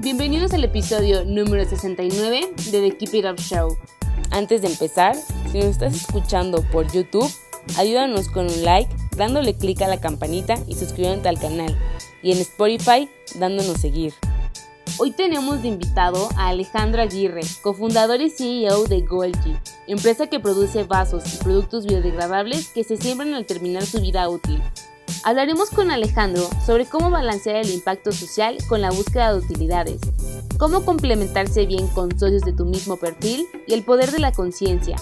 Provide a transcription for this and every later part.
Bienvenidos al episodio número 69 de The Keep It Up Show. Antes de empezar, si nos estás escuchando por YouTube, ayúdanos con un like, dándole clic a la campanita y suscribiéndote al canal. Y en Spotify, dándonos seguir. Hoy tenemos de invitado a Alejandro Aguirre, cofundador y CEO de Golgi, empresa que produce vasos y productos biodegradables que se siembran al terminar su vida útil. Hablaremos con Alejandro sobre cómo balancear el impacto social con la búsqueda de utilidades, cómo complementarse bien con socios de tu mismo perfil y el poder de la conciencia.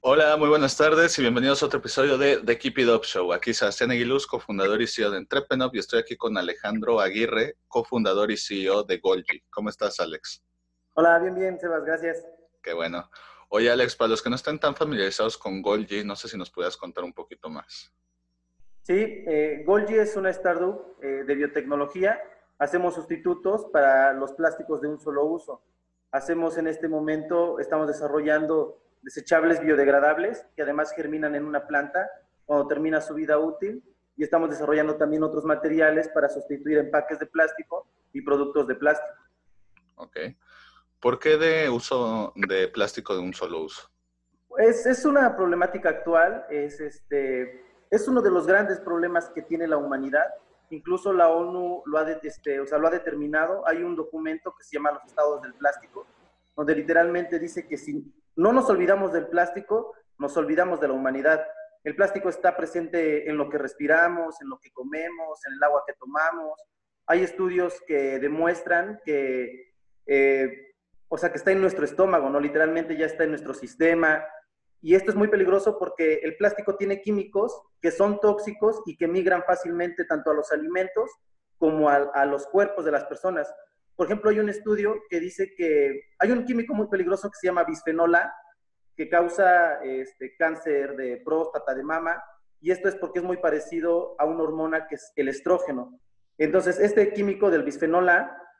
Hola, muy buenas tardes y bienvenidos a otro episodio de The Keep It Up Show. Aquí Sebastián Aguiluz, cofundador y CEO de Entrepreneur y estoy aquí con Alejandro Aguirre, cofundador y CEO de Golgi. ¿Cómo estás, Alex? Hola, bien, bien, Sebas, gracias. Qué bueno. Oye, Alex, para los que no estén tan familiarizados con Golgi, no sé si nos pudieras contar un poquito más. Sí, eh, Golgi es una startup eh, de biotecnología. Hacemos sustitutos para los plásticos de un solo uso. Hacemos en este momento, estamos desarrollando desechables biodegradables que además germinan en una planta cuando termina su vida útil y estamos desarrollando también otros materiales para sustituir empaques de plástico y productos de plástico. Ok. ¿Por qué de uso de plástico de un solo uso? Es, es una problemática actual, es, este, es uno de los grandes problemas que tiene la humanidad. Incluso la ONU lo ha, este, o sea, lo ha determinado. Hay un documento que se llama Los Estados del Plástico, donde literalmente dice que si no nos olvidamos del plástico, nos olvidamos de la humanidad. El plástico está presente en lo que respiramos, en lo que comemos, en el agua que tomamos. Hay estudios que demuestran que, eh, o sea, que está en nuestro estómago, ¿no? Literalmente ya está en nuestro sistema. Y esto es muy peligroso porque el plástico tiene químicos que son tóxicos y que migran fácilmente tanto a los alimentos como a, los cuerpos de las personas. Por ejemplo, hay un estudio que dice que hay un químico muy peligroso que se llama bisfenol que causa este, cáncer de próstata, de mama, y esto es porque es muy parecido a una hormona que es el estrógeno. Entonces, este químico del bisfenol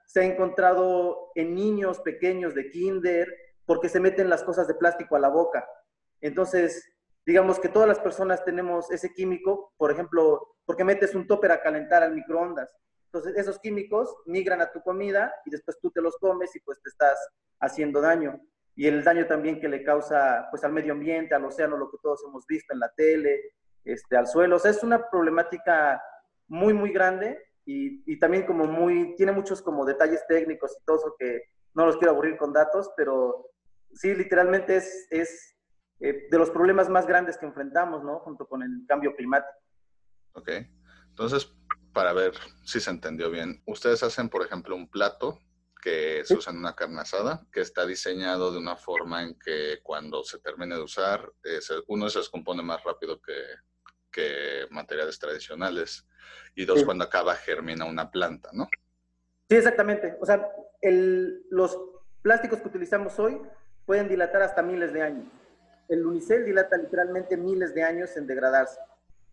se ha encontrado en niños pequeños de kinder porque se meten las cosas de plástico a la boca. Entonces, digamos que todas las personas tenemos ese químico, por ejemplo, porque metes un topper a calentar al microondas. Entonces, esos químicos migran a tu comida y después tú te los comes y pues te estás haciendo daño. Y el daño también que le causa pues al medio ambiente, al océano, lo que todos hemos visto en la tele, este, al suelo. O sea, es una problemática muy, muy grande y, y también como muy, tiene muchos como detalles técnicos y todo eso que no los quiero aburrir con datos, pero sí, literalmente es, es eh, de los problemas más grandes que enfrentamos, ¿no? Junto con el cambio climático. Ok. Entonces, para ver si se entendió bien. Ustedes hacen, por ejemplo, un plato que se usa en una carne asada, que está diseñado de una forma en que cuando se termine de usar, eh, uno se descompone más rápido que, que materiales tradicionales, y dos, cuando acaba, germina una planta, ¿no? Sí, exactamente. O sea, el, los plásticos que utilizamos hoy pueden dilatar hasta miles de años. El unicel dilata literalmente miles de años en degradarse.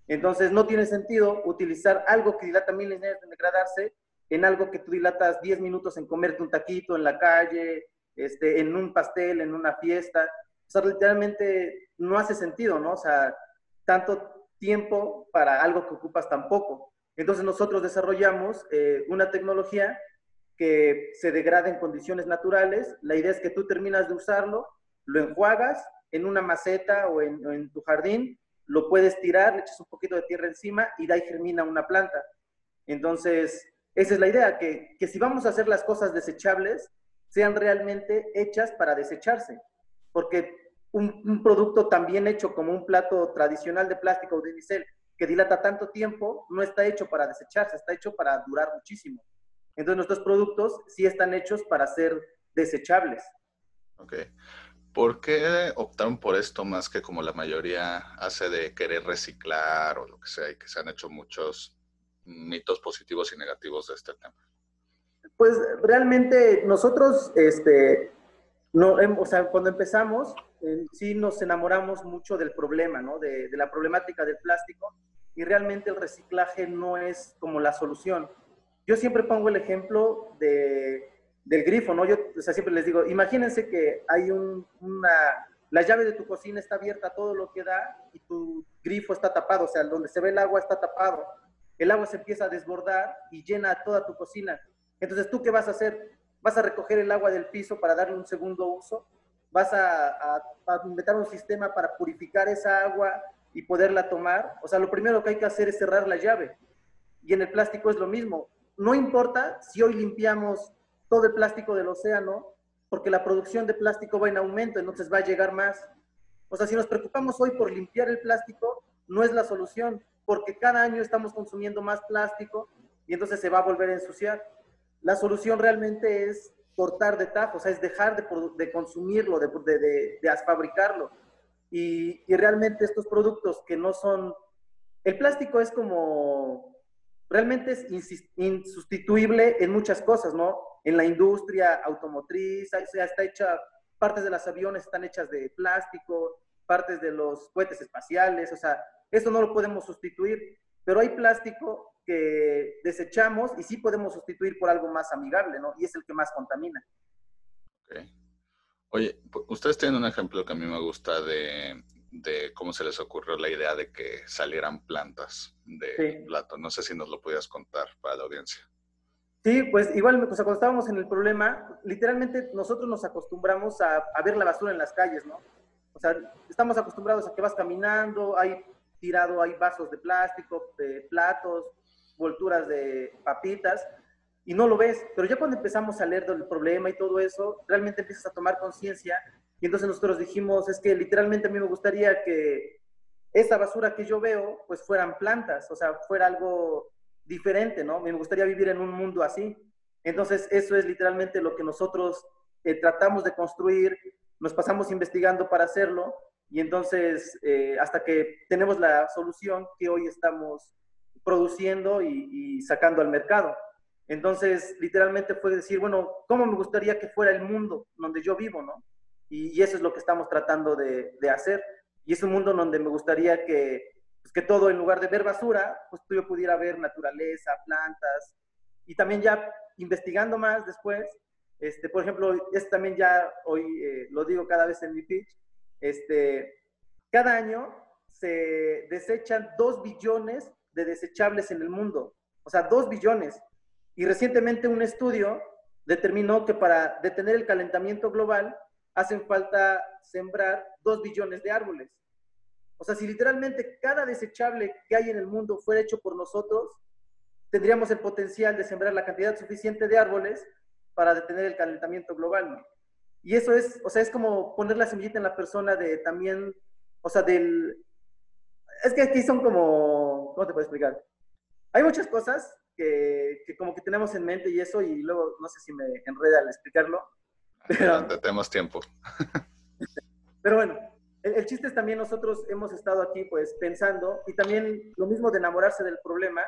Entonces, no tiene sentido utilizar algo que dilata miles de años en degradarse en algo que tú dilatas 10 minutos en comerte un taquito en la calle, este, en un pastel, en una fiesta. O sea, literalmente no hace sentido, ¿no? O sea, tanto tiempo para algo que ocupas tan poco. Entonces, nosotros desarrollamos eh, una tecnología que se degrada en condiciones naturales. La idea es que tú terminas de usarlo, lo enjuagas en una maceta o en, o en tu jardín lo puedes tirar, le echas un poquito de tierra encima y de ahí germina una planta. Entonces, esa es la idea, que, que si vamos a hacer las cosas desechables, sean realmente hechas para desecharse. Porque un, un, producto también hecho como un plato tradicional de plástico o de unicel que dilata tanto tiempo, no está hecho para desecharse, está hecho para durar muchísimo. Entonces, nuestros productos sí están hechos para ser desechables. Ok. ¿Por qué optaron por esto más que como la mayoría hace de querer reciclar o lo que sea y que se han hecho muchos mitos positivos y negativos de este tema? Pues realmente nosotros, este, no, em, o sea, cuando empezamos, sí nos enamoramos mucho del problema, ¿no? De, de, la problemática del plástico y realmente el reciclaje no es como la solución. Yo siempre pongo el ejemplo de del grifo, ¿no? Yo o sea, siempre les digo, imagínense que hay un, una, la llave de tu cocina está abierta todo lo que da y tu grifo está tapado, o sea, donde se ve el agua está tapado. El agua se empieza a desbordar y llena toda tu cocina. Entonces, ¿tú qué vas a hacer? ¿Vas a recoger el agua del piso para darle un segundo uso? ¿Vas a, a, a inventar un sistema para purificar esa agua y poderla tomar? O sea, lo primero que hay que hacer es cerrar la llave. Y en el plástico es lo mismo. No importa si hoy limpiamos todo el plástico del océano, porque la producción de plástico va en aumento, entonces va a llegar más. O sea, si nos preocupamos hoy por limpiar el plástico, no es la solución, porque cada año estamos consumiendo más plástico y entonces se va a volver a ensuciar. La solución realmente es cortar de tajo, o sea, es dejar de, consumirlo, de, de, fabricarlo. Y, y realmente estos productos que no son... El plástico es como... Realmente es insustituible en muchas cosas, ¿no? en la industria automotriz, sea, está hecha, partes de los aviones están hechas de plástico, partes de los cohetes espaciales, o sea, eso no lo podemos sustituir, pero hay plástico que desechamos y sí podemos sustituir por algo más amigable, ¿no? Y es el que más contamina. Ok. Oye, ustedes tienen un ejemplo que a mí me gusta de, de cómo se les ocurrió la idea de que salieran plantas de sí. plato. No sé si nos lo pudieras contar para la audiencia. Sí, pues igual, o sea, cuando estábamos en el problema, literalmente nosotros nos acostumbramos a, a, ver la basura en las calles, ¿no? O sea, estamos acostumbrados a que vas caminando, hay tirado, hay vasos de plástico, de platos, volturas de papitas, y no lo ves. Pero ya cuando empezamos a leer del problema y todo eso, realmente empiezas a tomar conciencia, y entonces nosotros dijimos, es que literalmente a mí me gustaría que esa basura que yo veo, pues fueran plantas, o sea, fuera algo diferente, ¿no? Me gustaría vivir en un mundo así. Entonces, eso es literalmente lo que nosotros eh, tratamos de construir, nos pasamos investigando para hacerlo y entonces eh, hasta que tenemos la solución que hoy estamos produciendo y, sacando al mercado. Entonces, literalmente fue decir, bueno, ¿cómo me gustaría que fuera el mundo donde yo vivo, no? Y, eso es lo que estamos tratando de, hacer. Y es un mundo donde me gustaría que pues que todo en lugar de ver basura, pues yo pudiera ver naturaleza, plantas, y también ya investigando más después, este, por ejemplo, es también ya hoy eh, lo digo cada vez en mi pitch, este, cada año se desechan dos billones de desechables en el mundo, o sea, dos billones. Y recientemente un estudio determinó que para detener el calentamiento global hacen falta sembrar dos billones de árboles. O sea, si literalmente cada desechable que hay en el mundo fuera hecho por nosotros, tendríamos el potencial de sembrar la cantidad suficiente de árboles para detener el calentamiento global. Y eso es, o sea, es como poner la semillita en la persona de también, o sea, del... Es que aquí son como, ¿cómo te puedo explicar? Hay muchas cosas que, que como que tenemos en mente y eso, y luego no sé si me enreda al explicarlo. Pero, tenemos tiempo. Pero bueno, el, el, chiste es también nosotros hemos estado aquí pues pensando y también lo mismo de enamorarse del problema.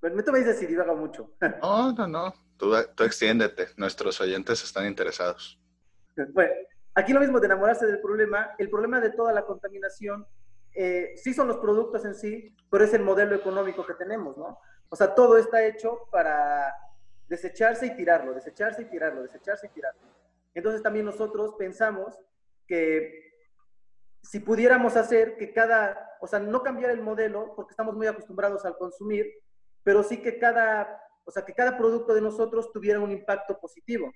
Pues me tuve si divaga mucho. No, no, no. Tú, tú extiéndete. Nuestros oyentes están interesados. Bueno, aquí lo mismo de enamorarse del problema. El problema de toda la contaminación eh, sí son los productos en sí, pero es el modelo económico que tenemos, ¿no? O sea, todo está hecho para desecharse y tirarlo, desecharse y tirarlo, desecharse y tirarlo. Entonces también nosotros pensamos que si pudiéramos hacer que cada, o sea, no cambiar el modelo, porque estamos muy acostumbrados al consumir, pero sí que cada, o sea, que cada producto de nosotros tuviera un impacto positivo.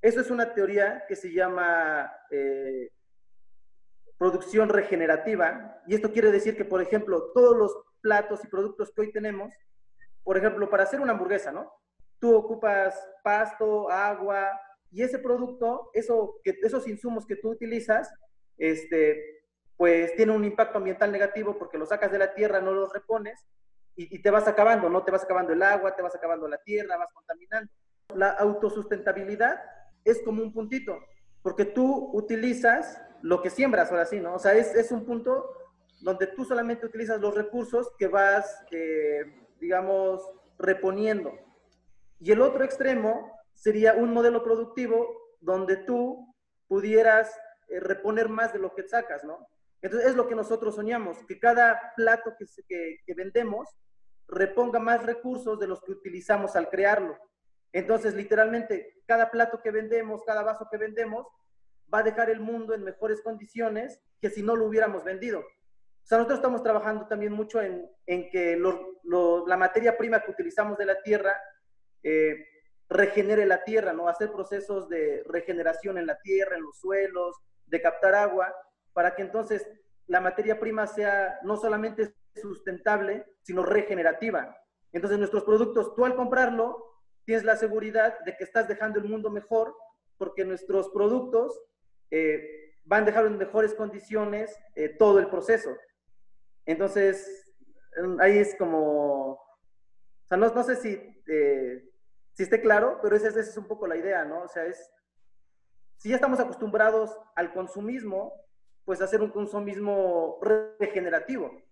Eso es una teoría que se llama eh, producción regenerativa, y esto quiere decir que, por ejemplo, todos los platos y productos que hoy tenemos, por ejemplo, para hacer una hamburguesa, ¿no? Tú ocupas pasto, agua, y ese producto, eso, esos insumos que tú utilizas, este, pues tiene un impacto ambiental negativo porque lo sacas de la tierra, no los repones y, te vas acabando, ¿no? Te vas acabando el agua, te vas acabando la tierra, vas contaminando. La autosustentabilidad es como un puntito. porque tú utilizas lo que siembras, ahora sí, ¿no? O sea, es, es un punto donde tú solamente utilizas los recursos que vas, eh, digamos, reponiendo. Y el otro extremo sería un modelo productivo donde tú pudieras eh, reponer más de lo que sacas, ¿no? Entonces es lo que nosotros soñamos, que cada plato que, que, que vendemos reponga más recursos de los que utilizamos al crearlo. Entonces, literalmente, cada plato que vendemos, cada vaso que vendemos, va a dejar el mundo en mejores condiciones que si no lo hubiéramos vendido. O sea, nosotros estamos trabajando también mucho en, en que la materia prima que utilizamos de la tierra eh, regenere la tierra, ¿no? Hacer procesos de regeneración en la tierra, en los suelos, de captar agua, para que entonces la materia prima sea no solamente sustentable, sino regenerativa. Entonces nuestros productos, tú al comprarlo, tienes la seguridad de que estás dejando el mundo mejor, porque nuestros productos eh, van a dejar en mejores condiciones eh, todo el proceso. Entonces, ahí es como, o sea, no, no sé si, eh, si esté claro, pero esa, esa, es un poco la idea, ¿no? O sea, es, si ya estamos acostumbrados al consumismo, pues hacer un consumismo regenerativo.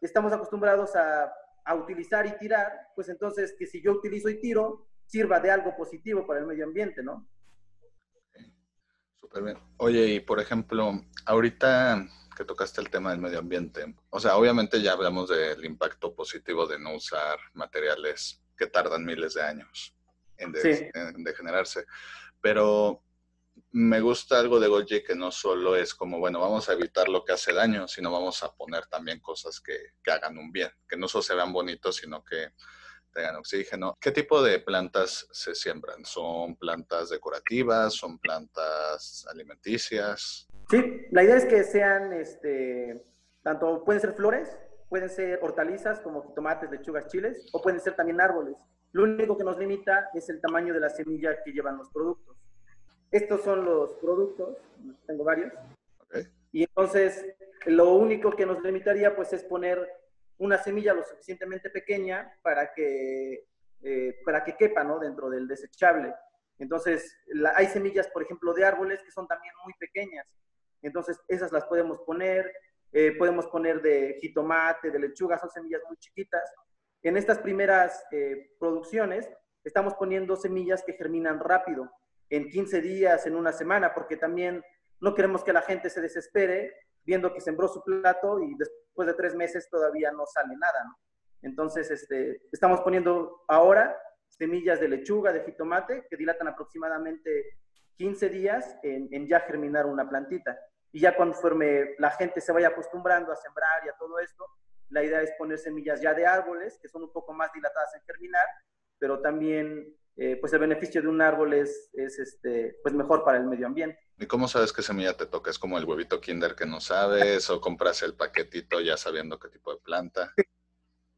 Estamos acostumbrados a, a utilizar y tirar, pues entonces que si yo utilizo y tiro, sirva de algo positivo para el medio ambiente, ¿no? Súper bien. Oye, y por ejemplo, ahorita que tocaste el tema del medio ambiente, o sea, obviamente ya hablamos del impacto positivo de no usar materiales que tardan miles de años en, degenerarse, pero me gusta algo de Golgi que no solo es como, bueno, vamos a evitar lo que hace daño, sino vamos a poner también cosas que, que hagan un bien, que no solo se vean bonitos, sino que tengan oxígeno. ¿Qué tipo de plantas se siembran? ¿Son plantas decorativas? ¿Son plantas alimenticias? Sí, la idea es que sean, este, tanto pueden ser flores, pueden ser hortalizas como tomates, lechugas, chiles, o pueden ser también árboles. Lo único que nos limita es el tamaño de la semilla que llevan los productos. Estos son los productos, tengo varios. Y entonces, lo único que nos limitaría pues es poner una semilla lo suficientemente pequeña para que, eh, para que quepa ¿no? dentro del desechable. Entonces, hay semillas, por ejemplo, de árboles que son también muy pequeñas. Entonces, esas las podemos poner. Eh, podemos poner de jitomate, de lechuga, son semillas muy chiquitas. En estas primeras eh, producciones, estamos poniendo semillas que germinan rápido, en 15 días, en una semana, porque también no queremos que la gente se desespere viendo que sembró su plato y después de tres meses todavía no sale nada, ¿no? Entonces, este, estamos poniendo ahora semillas de lechuga, de jitomate, que dilatan aproximadamente 15 días en, en, ya germinar una plantita. Y ya conforme la gente se vaya acostumbrando a sembrar y a todo esto, la idea es poner semillas ya de árboles, que son un poco más dilatadas en germinar, pero también eh, pues el beneficio de un árbol es, es este, pues mejor para el medio ambiente. ¿Y cómo sabes qué semilla te toca? ¿Es como el huevito kinder que no sabes o compras el paquetito ya sabiendo qué tipo de planta?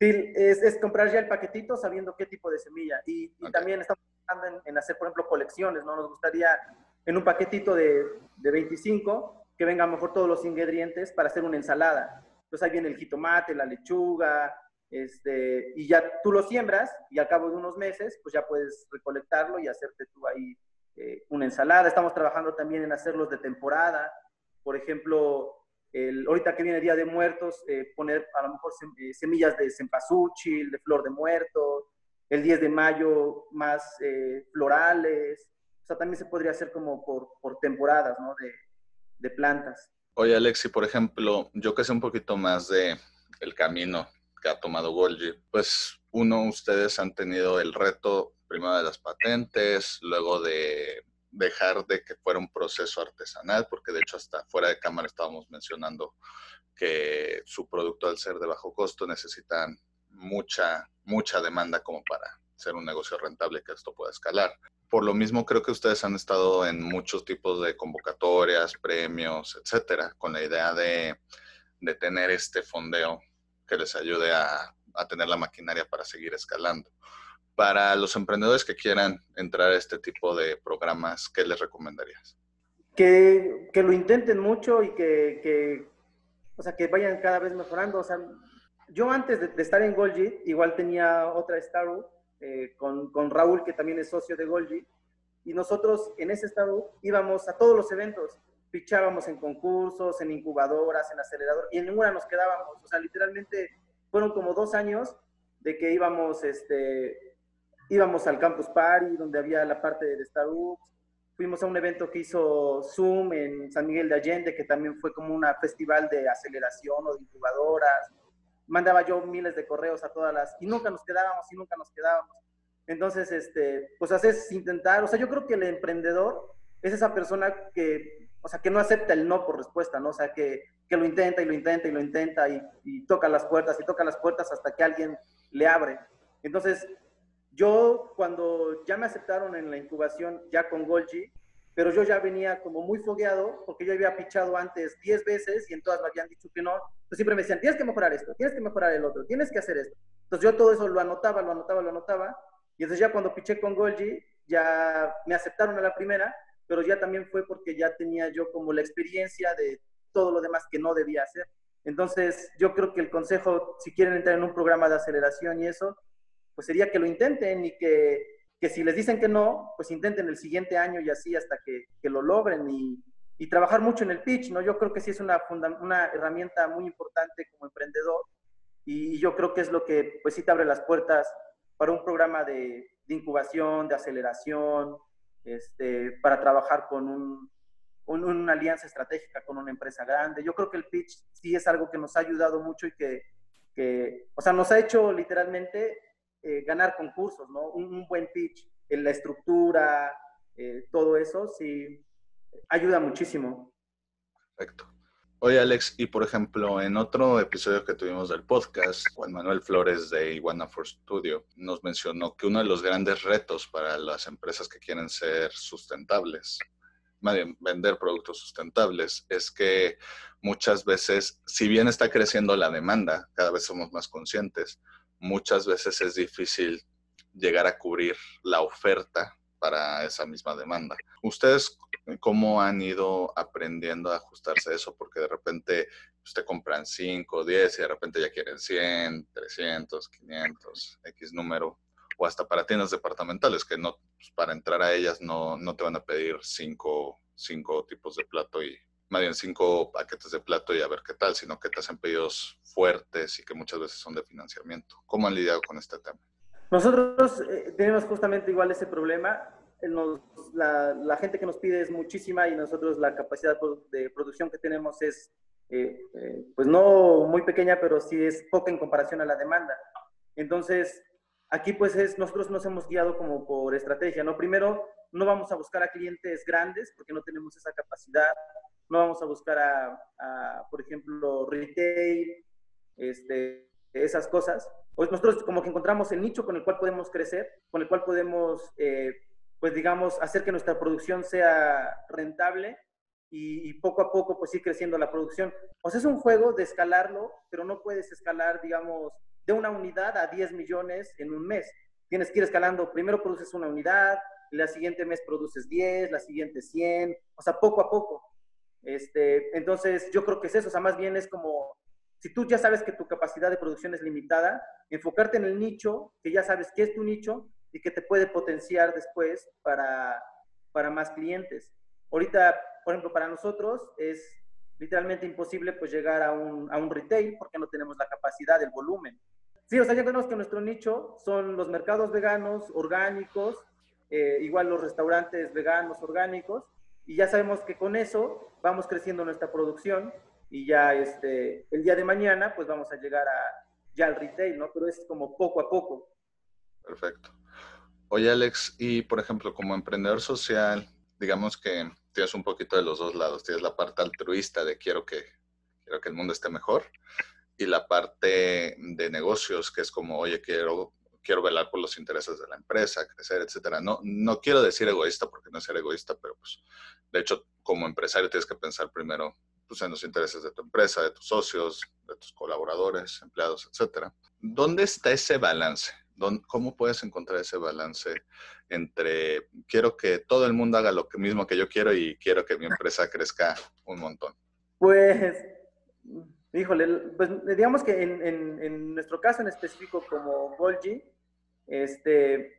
Sí, es, es comprar ya el paquetito sabiendo qué tipo de semilla. Y, y también estamos pensando en, en, hacer, por ejemplo, colecciones, ¿no? Nos gustaría en un paquetito de, de 25 que vengan mejor todos los ingredientes para hacer una ensalada. Entonces ahí viene el jitomate, la lechuga, este, y ya tú lo siembras y al cabo de unos meses, pues ya puedes recolectarlo y hacerte tú ahí eh, una ensalada. Estamos trabajando también en hacerlos de temporada. Por ejemplo, el, ahorita que viene Día de Muertos, eh, poner a lo mejor eh, semillas de cempasúchil, de flor de muerto, el 10 de mayo más eh, florales. O sea, también se podría hacer como por, por temporadas, ¿no? De, de plantas. Oye, Alexi, por ejemplo, yo que sé un poquito más de el camino que ha tomado Golgi, pues uno, ustedes han tenido el reto primero de las patentes, luego de dejar de que fuera un proceso artesanal, porque de hecho hasta fuera de cámara estábamos mencionando que su producto al ser de bajo costo necesitan mucha, mucha demanda como para ser un negocio rentable que esto pueda escalar. Por lo mismo creo que ustedes han estado en muchos tipos de convocatorias, premios, etcétera, con la idea de, de tener este fondeo que les ayude a, a tener la maquinaria para seguir escalando. Para los emprendedores que quieran entrar a este tipo de programas, ¿qué les recomendarías? Que, que lo intenten mucho y que, que, o sea, que vayan cada vez mejorando. O sea, yo antes de, de estar en Golgi, igual tenía otra startup eh, con, con, Raúl, que también es socio de Golgi, y nosotros en ese estado íbamos a todos los eventos, fichábamos en concursos, en incubadoras, en acelerador, y en ninguna nos quedábamos. O sea, literalmente fueron como dos años de que íbamos, este, íbamos al Campus Party, donde había la parte de Starbucks, fuimos a un evento que hizo Zoom en San Miguel de Allende, que también fue como un festival de aceleración o de incubadoras. Mandaba yo miles de correos a todas las, y nunca nos quedábamos, y nunca nos quedábamos. Entonces, este, pues haces intentar, o sea, yo creo que el emprendedor es esa persona que, o sea, que no acepta el no por respuesta, ¿no? O sea, que, que lo intenta y lo intenta y lo intenta y, y, toca las puertas y toca las puertas hasta que alguien le abre. Entonces, yo cuando ya me aceptaron en la incubación, ya con Golgi, pero yo ya venía como muy fogueado porque yo había pichado antes 10 veces y en todas me habían dicho que no. Entonces siempre me decían, tienes que mejorar esto, tienes que mejorar el otro, tienes que hacer esto. Entonces yo todo eso lo anotaba, lo anotaba, lo anotaba y entonces ya cuando piché con Golgi, ya me aceptaron a la primera, pero ya también fue porque ya tenía yo como la experiencia de todo lo demás que no debía hacer. Entonces, yo creo que el consejo, si quieren entrar en un programa de aceleración y eso, pues sería que lo intenten y que, que si les dicen que no, pues intenten el siguiente año y así hasta que, que lo logren y, y, trabajar mucho en el pitch, ¿no? Yo creo que sí es una, una herramienta muy importante como emprendedor y yo creo que es lo que, pues sí te abre las puertas para un programa de, de incubación, de aceleración, este, para trabajar con un, una alianza estratégica con una empresa grande. Yo creo que el pitch sí es algo que nos ha ayudado mucho y que, que o sea, nos ha hecho literalmente eh, ganar concursos, ¿no? Un, buen pitch, en la estructura, eh, todo eso, sí, ayuda muchísimo. Perfecto. Oye, Alex, y por ejemplo, en otro episodio que tuvimos del podcast, Juan Manuel Flores de Iguana for Studio nos mencionó que uno de los grandes retos para las empresas que quieren ser sustentables, más bien vender productos sustentables, es que muchas veces, si bien está creciendo la demanda, cada vez somos más conscientes, muchas veces es difícil llegar a cubrir la oferta para esa misma demanda. ¿Ustedes cómo han ido aprendiendo a ajustarse a eso? Porque de repente usted compran 5, 10 y de repente ya quieren 100, 300, 500, X número. O hasta para tiendas departamentales, que no, pues, para entrar a ellas no, no te van a pedir 5 cinco, tipos de plato y más bien cinco paquetes de plato y a ver qué tal, sino que te hacen pedidos fuertes y que muchas veces son de financiamiento. ¿Cómo han lidiado con este tema? Nosotros eh, tenemos justamente igual ese problema. la, gente que nos pide es muchísima y nosotros la capacidad de producción que tenemos es, eh, eh, pues no muy pequeña, pero sí es poca en comparación a la demanda. Entonces, aquí pues es, nosotros nos hemos guiado como por estrategia, ¿no? Primero, no vamos a buscar a clientes grandes porque no tenemos esa capacidad, no vamos a buscar a, por ejemplo, retail, este, esas cosas, nosotros como que encontramos el nicho con el cual podemos crecer, con el cual podemos, eh, pues digamos, hacer que nuestra producción sea rentable y, poco a poco pues ir creciendo la producción. O sea, es un juego de escalarlo, pero no puedes escalar, digamos, de una unidad a 10 millones en un mes. Tienes que ir escalando, primero produces una unidad, la siguiente mes produces 10, la siguiente 100, o sea, poco a poco. Este, entonces, yo creo que es eso, o sea, más bien es como si tú ya sabes que tu capacidad de producción es limitada, enfocarte en el nicho, que ya sabes qué es tu nicho y que te puede potenciar después para, para más clientes. Ahorita, por ejemplo, para nosotros es literalmente imposible pues llegar a un, a un retail porque no tenemos la capacidad, el volumen. Sí, o sea, ya tenemos que nuestro nicho son los mercados veganos, orgánicos, eh, igual los restaurantes veganos, orgánicos, y ya sabemos que con eso vamos creciendo nuestra producción y ya este, el día de mañana pues vamos a llegar a, ya al retail, ¿no? Pero es como poco a poco. Perfecto. Oye, Alex, y por ejemplo, como emprendedor social, digamos que tienes un poquito de los dos lados. Tienes la parte altruista de quiero que, quiero que el mundo esté mejor y la parte de negocios, que es como, oye, quiero, quiero velar por los intereses de la empresa, crecer, etcétera. No, no quiero decir egoísta porque no es ser egoísta, pero pues, de hecho, como empresario tienes que pensar primero pues, en los intereses de tu empresa, de tus socios, de tus colaboradores, empleados, etcétera. ¿Dónde está ese balance? ¿Cómo puedes encontrar ese balance entre quiero que todo el mundo haga lo mismo que yo quiero y quiero que mi empresa crezca un montón? Pues, híjole, pues digamos que en, nuestro caso en específico como Golgi, este,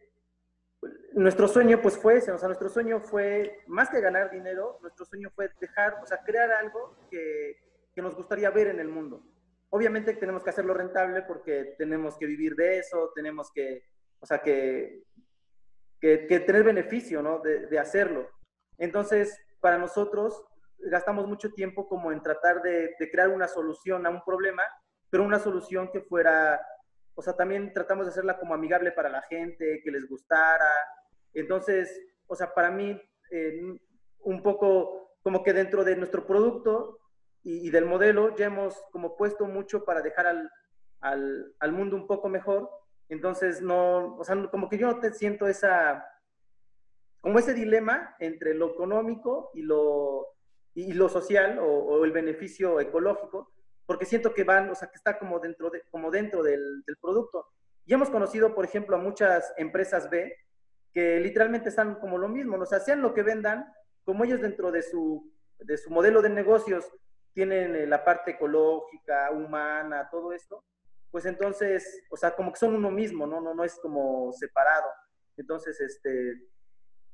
nuestro sueño pues fue ese, o sea, nuestro sueño fue, más que ganar dinero, nuestro sueño fue dejar, o sea, crear algo que, que nos gustaría ver en el mundo. Obviamente tenemos que hacerlo rentable porque tenemos que vivir de eso, tenemos que, o sea, que, que, tener beneficio, ¿no? De, de, hacerlo. Entonces, para nosotros, gastamos mucho tiempo como en tratar de, crear una solución a un problema, pero una solución que fuera o sea, también tratamos de hacerla como amigable para la gente, que les gustara. Entonces, o sea, para mí, eh, un poco como que dentro de nuestro producto y, del modelo ya hemos como puesto mucho para dejar al, al, al, mundo un poco mejor. Entonces, no, o sea, como que yo no te siento esa, como ese dilema entre lo económico y lo, y lo social o, el beneficio ecológico porque siento que van, o sea, que está como dentro, de, como dentro del, del producto. Y hemos conocido, por ejemplo, a muchas empresas B que literalmente están como lo mismo, o sea, sean lo que vendan, como ellos dentro de su, de su modelo de negocios tienen eh, la parte ecológica, humana, todo esto, pues entonces, o sea, como que son uno mismo, ¿no? No, no es como separado. Entonces, este,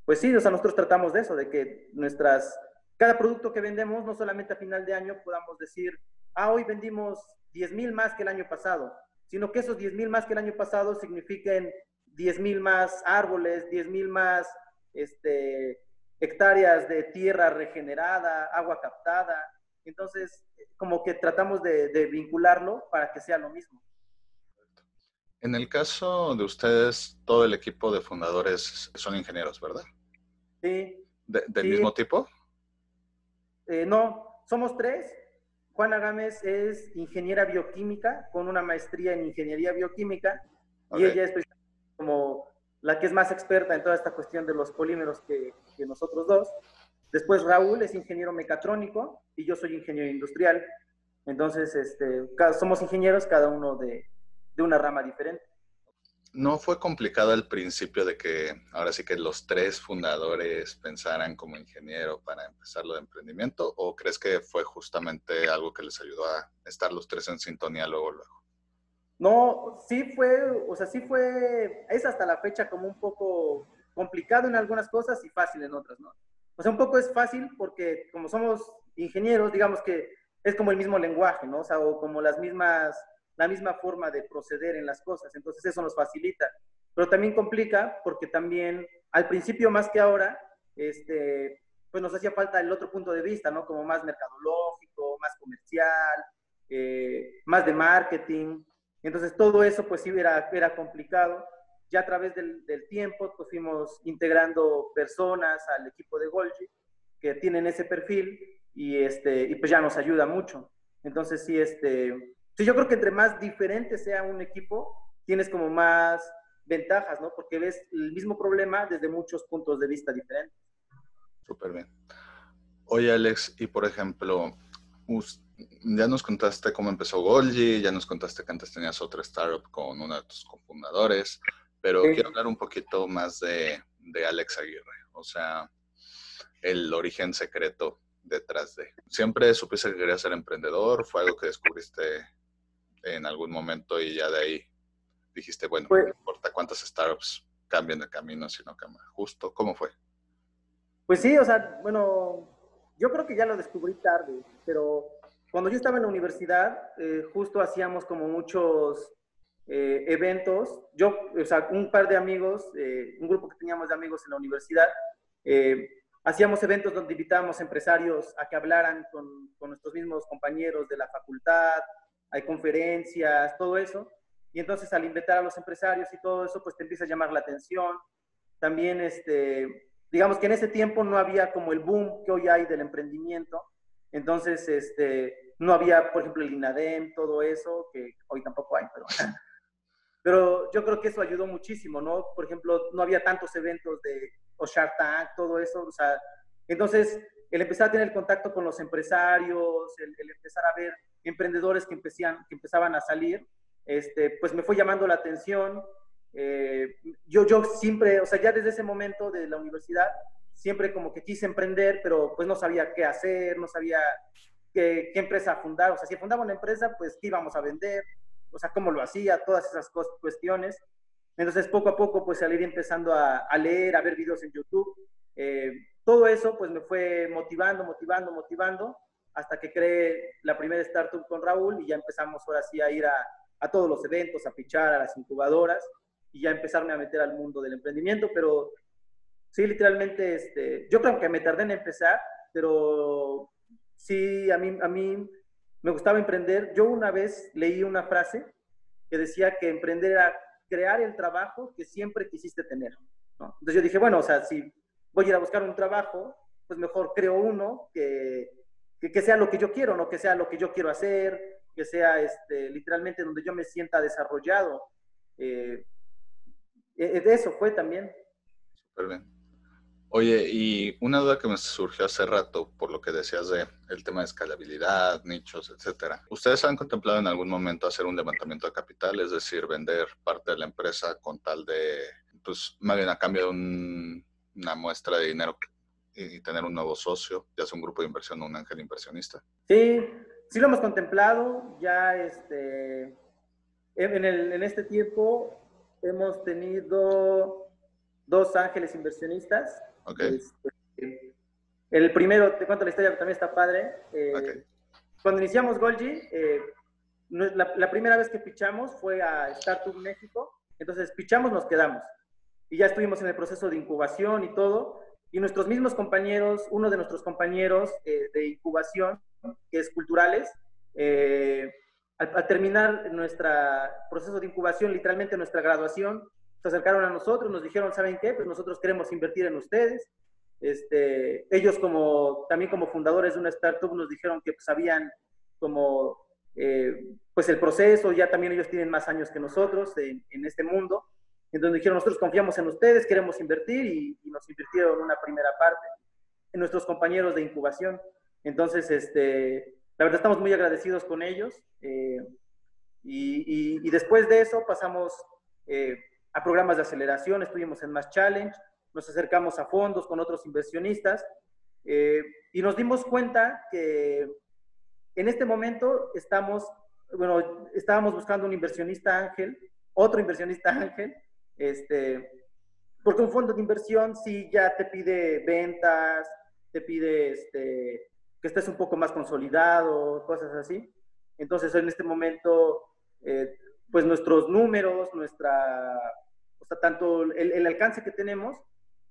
pues sí, o sea, nosotros tratamos de eso, de que nuestras, cada producto que vendemos, no solamente a final de año podamos decir, ah, hoy vendimos 10 mil más que el año pasado, sino que esos 10 mil más que el año pasado signifiquen 10 mil más árboles, 10 mil más este, hectáreas de tierra regenerada, agua captada. Entonces, como que tratamos de, de, vincularlo para que sea lo mismo. En el caso de ustedes, todo el equipo de fundadores son ingenieros, ¿verdad? Sí. ¿Del sí. mismo tipo? Eh, no, somos tres. Juana Gámez es ingeniera bioquímica con una maestría en ingeniería bioquímica okay. y ella es como la que es más experta en toda esta cuestión de los polímeros que, que, nosotros dos. Después Raúl es ingeniero mecatrónico y yo soy ingeniero industrial. Entonces, este, somos ingenieros cada uno de, de una rama diferente. ¿No fue complicado al principio de que ahora sí que los tres fundadores pensaran como ingeniero para empezar lo de emprendimiento? ¿O crees que fue justamente algo que les ayudó a estar los tres en sintonía luego, luego? No, sí fue, o sea, sí fue, es hasta la fecha como un poco complicado en algunas cosas y fácil en otras, ¿no? O sea, un poco es fácil porque como somos ingenieros, digamos que es como el mismo lenguaje, ¿no? O sea, o como las mismas la misma forma de proceder en las cosas. Entonces eso nos facilita. Pero también complica porque también al principio más que ahora, este, pues nos hacía falta el otro punto de vista, ¿no? Como más mercadológico, más comercial, eh, más de marketing. Entonces todo eso pues sí era, era complicado. Ya a través del, tiempo pues fuimos integrando personas al equipo de Golgi que tienen ese perfil y, este, y pues ya nos ayuda mucho. Entonces sí, este, Sí, yo creo que entre más diferente sea un equipo, tienes como más ventajas, ¿no? Porque ves el mismo problema desde muchos puntos de vista diferentes. Súper bien. Oye, Alex, y por ejemplo, ya nos contaste cómo empezó Golgi, ya nos contaste que antes tenías otra startup con uno de tus cofundadores, pero sí. quiero hablar un poquito más de, de Alex Aguirre, o sea, el origen secreto detrás de. ¿Siempre supiste que querías ser emprendedor? ¿Fue algo que descubriste en algún momento y ya de ahí dijiste, bueno, pues, no importa cuántas startups cambien de camino, sino que justo, ¿cómo fue? Pues sí, o sea, bueno, yo creo que ya lo descubrí tarde, pero cuando yo estaba en la universidad, eh, justo hacíamos como muchos eh, eventos. Yo, o sea, un par de amigos, eh, un grupo que teníamos de amigos en la universidad, hacíamos eventos donde invitábamos empresarios a que hablaran con, con nuestros mismos compañeros de la facultad, hay conferencias, todo eso. Y entonces al invitar a los empresarios y todo eso, pues te empieza a llamar la atención. También, este, digamos que en ese tiempo no había como el boom que hoy hay del emprendimiento. Entonces, este, no había, por ejemplo, el INADEM, todo eso, que hoy tampoco hay, pero, pero yo creo que eso ayudó muchísimo, ¿no? Por ejemplo, no había tantos eventos de o Shark Tank, todo eso, o sea, entonces el empezar a tener contacto con los empresarios, el, el empezar a ver emprendedores que, empecían, que empezaban a salir, este, pues me fue llamando la atención. Eh, yo, yo siempre, o sea, ya desde ese momento de la universidad, siempre como que quise emprender, pero pues no sabía qué hacer, no sabía qué, qué empresa fundar. O sea, si fundaba una empresa, pues qué íbamos a vender, o sea, cómo lo hacía, todas esas cuestiones. Entonces, poco a poco, pues salir empezando a, a leer, a ver videos en YouTube. Eh, todo eso, pues me fue motivando, motivando, motivando, hasta que creé la primera startup con Raúl y ya empezamos ahora sí a ir a, a todos los eventos, a pichar a las incubadoras y ya empezarme a meter al mundo del emprendimiento, pero sí, literalmente, este, yo creo que me tardé en empezar, pero sí, a mí, a mí me gustaba emprender. Yo una vez leí una frase que decía que emprender era crear el trabajo que siempre quisiste tener. Entonces yo dije, bueno, o sea, si voy a ir a buscar un trabajo, pues mejor creo uno que, que, sea lo que yo quiero, no que sea lo que yo quiero hacer, que sea este, literalmente donde yo me sienta desarrollado. Eh, eh eso fue también. Súper bien. Oye, y una duda que me surgió hace rato por lo que decías de el tema de escalabilidad, nichos, etcétera. ¿Ustedes han contemplado en algún momento hacer un levantamiento de capital, es decir, vender parte de la empresa con tal de, pues, más bien a cambio de una muestra de dinero y tener un nuevo socio, ya sea un grupo de inversión o un ángel inversionista? Sí, sí lo hemos contemplado. Ya este, en, el, en este tiempo hemos tenido dos ángeles inversionistas este, el primero, te cuento la historia, también está padre. Eh, cuando iniciamos Golgi, eh, la, primera vez que pichamos fue a Startup México. Entonces, pichamos, nos quedamos. Y ya estuvimos en el proceso de incubación y todo. Y nuestros mismos compañeros, uno de nuestros compañeros eh, de incubación, que es Culturales, al, terminar nuestro proceso de incubación, literalmente nuestra graduación, se acercaron a nosotros, nos dijeron, ¿saben qué? Pues nosotros queremos invertir en ustedes. Este, ellos como, también como fundadores de una startup nos dijeron que sabían como, eh, pues el proceso, ya también ellos tienen más años que nosotros en, este mundo. Entonces dijeron, nosotros confiamos en ustedes, queremos invertir y, nos invirtieron una primera parte en nuestros compañeros de incubación. Entonces, este, la verdad estamos muy agradecidos con ellos. Eh, y, y, después de eso pasamos eh, a programas de aceleración, estuvimos en Más Challenge, nos acercamos a fondos con otros inversionistas eh, y nos dimos cuenta que en este momento estamos, bueno, estábamos buscando un inversionista ángel, otro inversionista ángel, este, porque un fondo de inversión sí ya te pide ventas, te pide este, que estés un poco más consolidado, cosas así. Entonces, en este momento, eh, pues nuestros números, nuestra o sea, tanto el, alcance que tenemos,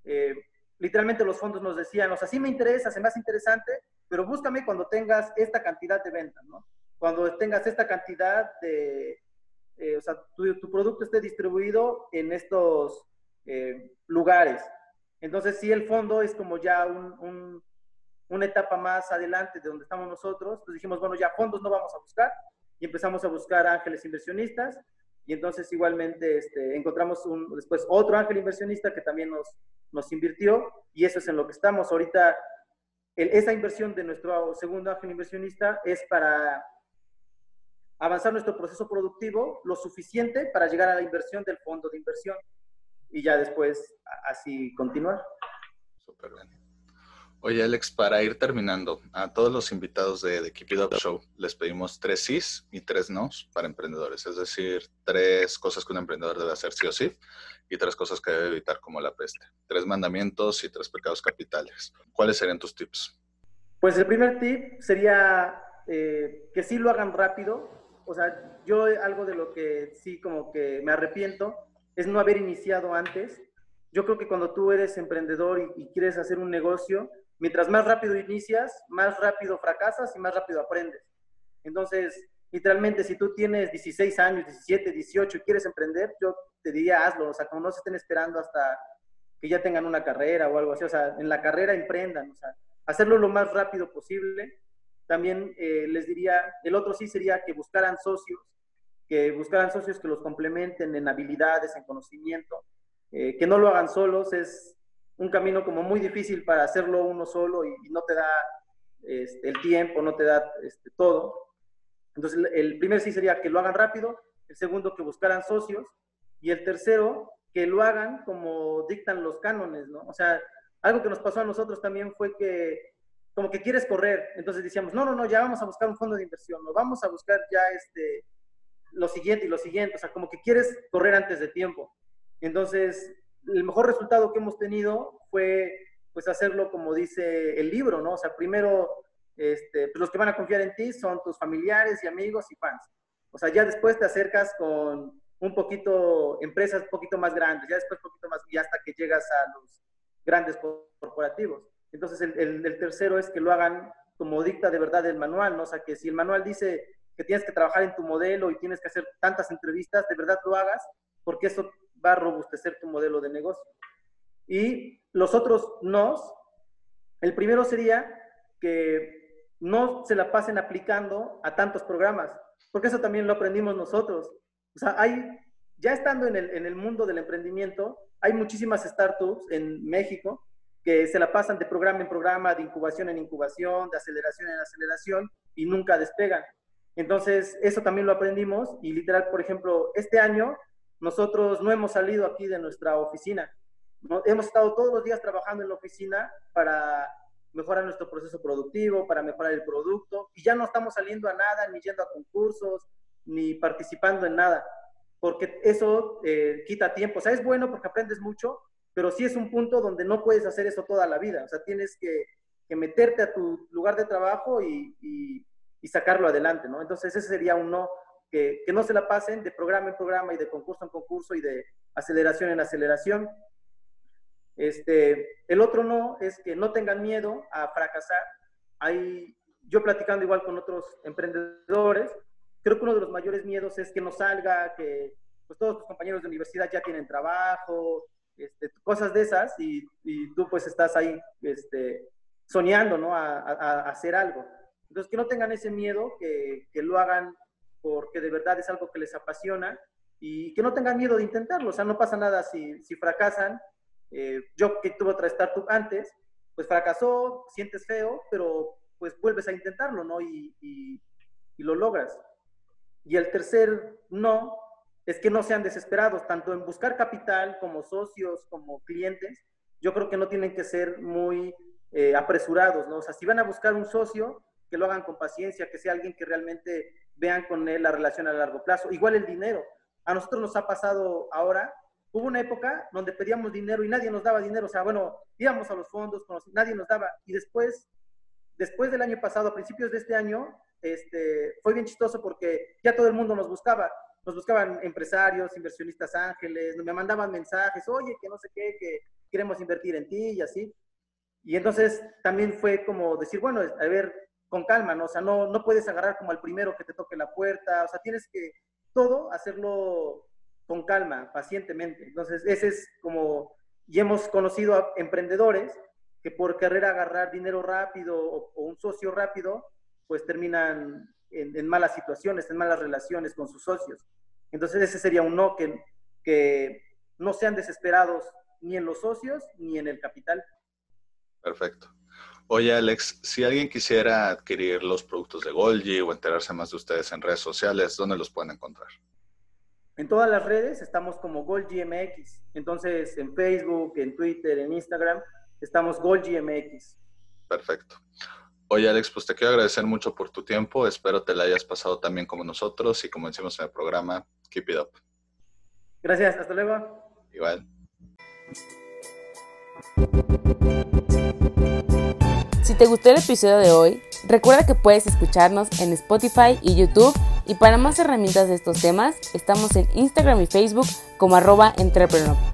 eh, literalmente los fondos nos decían, o sea, sí me interesa, se me hace interesante, pero búscame cuando tengas esta cantidad de ventas, ¿no? Cuando tengas esta cantidad de, eh, o sea, tu, producto esté distribuido en estos eh, lugares. Entonces, sí, el fondo es como ya un, una etapa más adelante de donde estamos nosotros. Entonces dijimos, bueno, ya fondos no vamos a buscar y empezamos a buscar ángeles inversionistas y entonces igualmente este, encontramos un, después otro ángel inversionista que también nos, nos invirtió y eso es en lo que estamos. Ahorita esa inversión de nuestro segundo ángel inversionista es para avanzar nuestro proceso productivo lo suficiente para llegar a la inversión del fondo de inversión y ya después así continuar. Súper bien. Oye, Alex, para ir terminando, a todos los invitados de The Keep It Up Show les pedimos tres sís y tres nos para emprendedores, es decir, tres cosas que un emprendedor debe hacer sí o sí y tres cosas que debe evitar como la peste. Tres mandamientos y tres pecados capitales. ¿Cuáles serían tus tips? Pues el primer tip sería eh, que sí lo hagan rápido. O sea, yo algo de lo que sí como que me arrepiento es no haber iniciado antes. Yo creo que cuando tú eres emprendedor y quieres hacer un negocio, mientras más rápido inicias, más rápido fracasas y más rápido aprendes. Entonces, literalmente, si tú tienes 16 años, 17, 18 y quieres emprender, yo te diría hazlo, o sea, como no se estén esperando hasta que ya tengan una carrera o algo así, o sea, en la carrera emprendan, o sea, hacerlo lo más rápido posible. También eh, les diría, el otro sí sería que buscaran socios, que buscaran socios que los complementen en habilidades, en conocimiento, eh, que no lo hagan solos, es, un camino como muy difícil para hacerlo uno solo y, no te da este, el tiempo, no te da este, todo. Entonces, el primer sí sería que lo hagan rápido, el segundo que buscaran socios y el tercero que lo hagan como dictan los cánones, ¿no? O sea, algo que nos pasó a nosotros también fue que como que quieres correr, entonces decíamos, no, no, no, ya vamos a buscar un fondo de inversión, no vamos a buscar ya este, lo siguiente y lo siguiente, o sea, como que quieres correr antes de tiempo. Entonces, el mejor resultado que hemos tenido fue pues hacerlo como dice el libro, ¿no? O sea, primero, este, pues los que van a confiar en ti son tus familiares y amigos y fans. O sea, ya después te acercas con un poquito, empresas un poquito más grandes, ya después un poquito más, y hasta que llegas a los grandes corporativos. Entonces, el, el, tercero es que lo hagan como dicta de verdad el manual, ¿no? O sea, que si el manual dice que tienes que trabajar en tu modelo y tienes que hacer tantas entrevistas, de verdad lo hagas, porque eso va a robustecer tu modelo de negocio. Y los otros no, el primero sería que no se la pasen aplicando a tantos programas, porque eso también lo aprendimos nosotros. O sea, hay, ya estando en el, en el mundo del emprendimiento, hay muchísimas startups en México que se la pasan de programa en programa, de incubación en incubación, de aceleración en aceleración y nunca despegan. Entonces, eso también lo aprendimos y literal, por ejemplo, este año nosotros no hemos salido aquí de nuestra oficina. hemos estado todos los días trabajando en la oficina para mejorar nuestro proceso productivo, para mejorar el producto, y ya no estamos saliendo a nada, ni yendo a concursos, ni participando en nada, porque eso eh, quita tiempo. O sea, es bueno porque aprendes mucho, pero sí es un punto donde no puedes hacer eso toda la vida. O sea, tienes que, meterte a tu lugar de trabajo y, y, sacarlo adelante, ¿no? Entonces, ese sería un no que, no se la pasen de programa en programa y de concurso en concurso y de aceleración en aceleración. Este, el otro no es que no tengan miedo a fracasar. Hay, yo platicando igual con otros emprendedores, creo que uno de los mayores miedos es que no salga, que pues, todos tus compañeros de universidad ya tienen trabajo, este, cosas de esas, y, tú pues estás ahí este, soñando, ¿no? A, hacer algo. Entonces, que no tengan ese miedo, que, que lo hagan porque de verdad es algo que les apasiona y que no tengan miedo de intentarlo. O sea, no pasa nada si, si fracasan. Eh, yo que tuve otra startup antes, pues fracasó, sientes feo, pero pues vuelves a intentarlo, ¿no? Y, y lo logras. Y el tercer no es que no sean desesperados, tanto en buscar capital como socios, como clientes. Yo creo que no tienen que ser muy eh, apresurados, ¿no? O sea, si van a buscar un socio, que lo hagan con paciencia, que sea alguien que realmente vean con él la relación a largo plazo. Igual el dinero. A nosotros nos ha pasado ahora, hubo una época donde pedíamos dinero y nadie nos daba dinero. O sea, bueno, íbamos a los fondos, nadie nos daba. Y después, después del año pasado, a principios de este año, este, fue bien chistoso porque ya todo el mundo nos buscaba. Nos buscaban empresarios, inversionistas ángeles, me mandaban mensajes, oye, que no sé qué, que queremos invertir en ti y así. Y entonces también fue como decir, bueno, a ver, con calma, ¿no? O sea, no, no puedes agarrar como al primero que te toque la puerta, o sea, tienes que todo hacerlo con calma, pacientemente. Entonces, ese es como, y hemos conocido a emprendedores que por querer agarrar dinero rápido o, un socio rápido, pues terminan en, malas situaciones, en malas relaciones con sus socios. Entonces, ese sería un no, que, que no sean desesperados ni en los socios ni en el capital. Perfecto. Oye, Alex, si alguien quisiera adquirir los productos de Golgi o enterarse más de ustedes en redes sociales, ¿dónde los pueden encontrar? En todas las redes estamos como GolgiMX. Entonces, en Facebook, en Twitter, en Instagram, estamos GolgiMX. Perfecto. Oye, Alex, pues te quiero agradecer mucho por tu tiempo. Espero te la hayas pasado también como nosotros y como decimos en el programa, keep it up. Gracias, hasta luego. Igual. Si te gustó el episodio de hoy, recuerda que puedes escucharnos en Spotify y YouTube y para más herramientas de estos temas, estamos en Instagram y Facebook como arroba entrepreneur.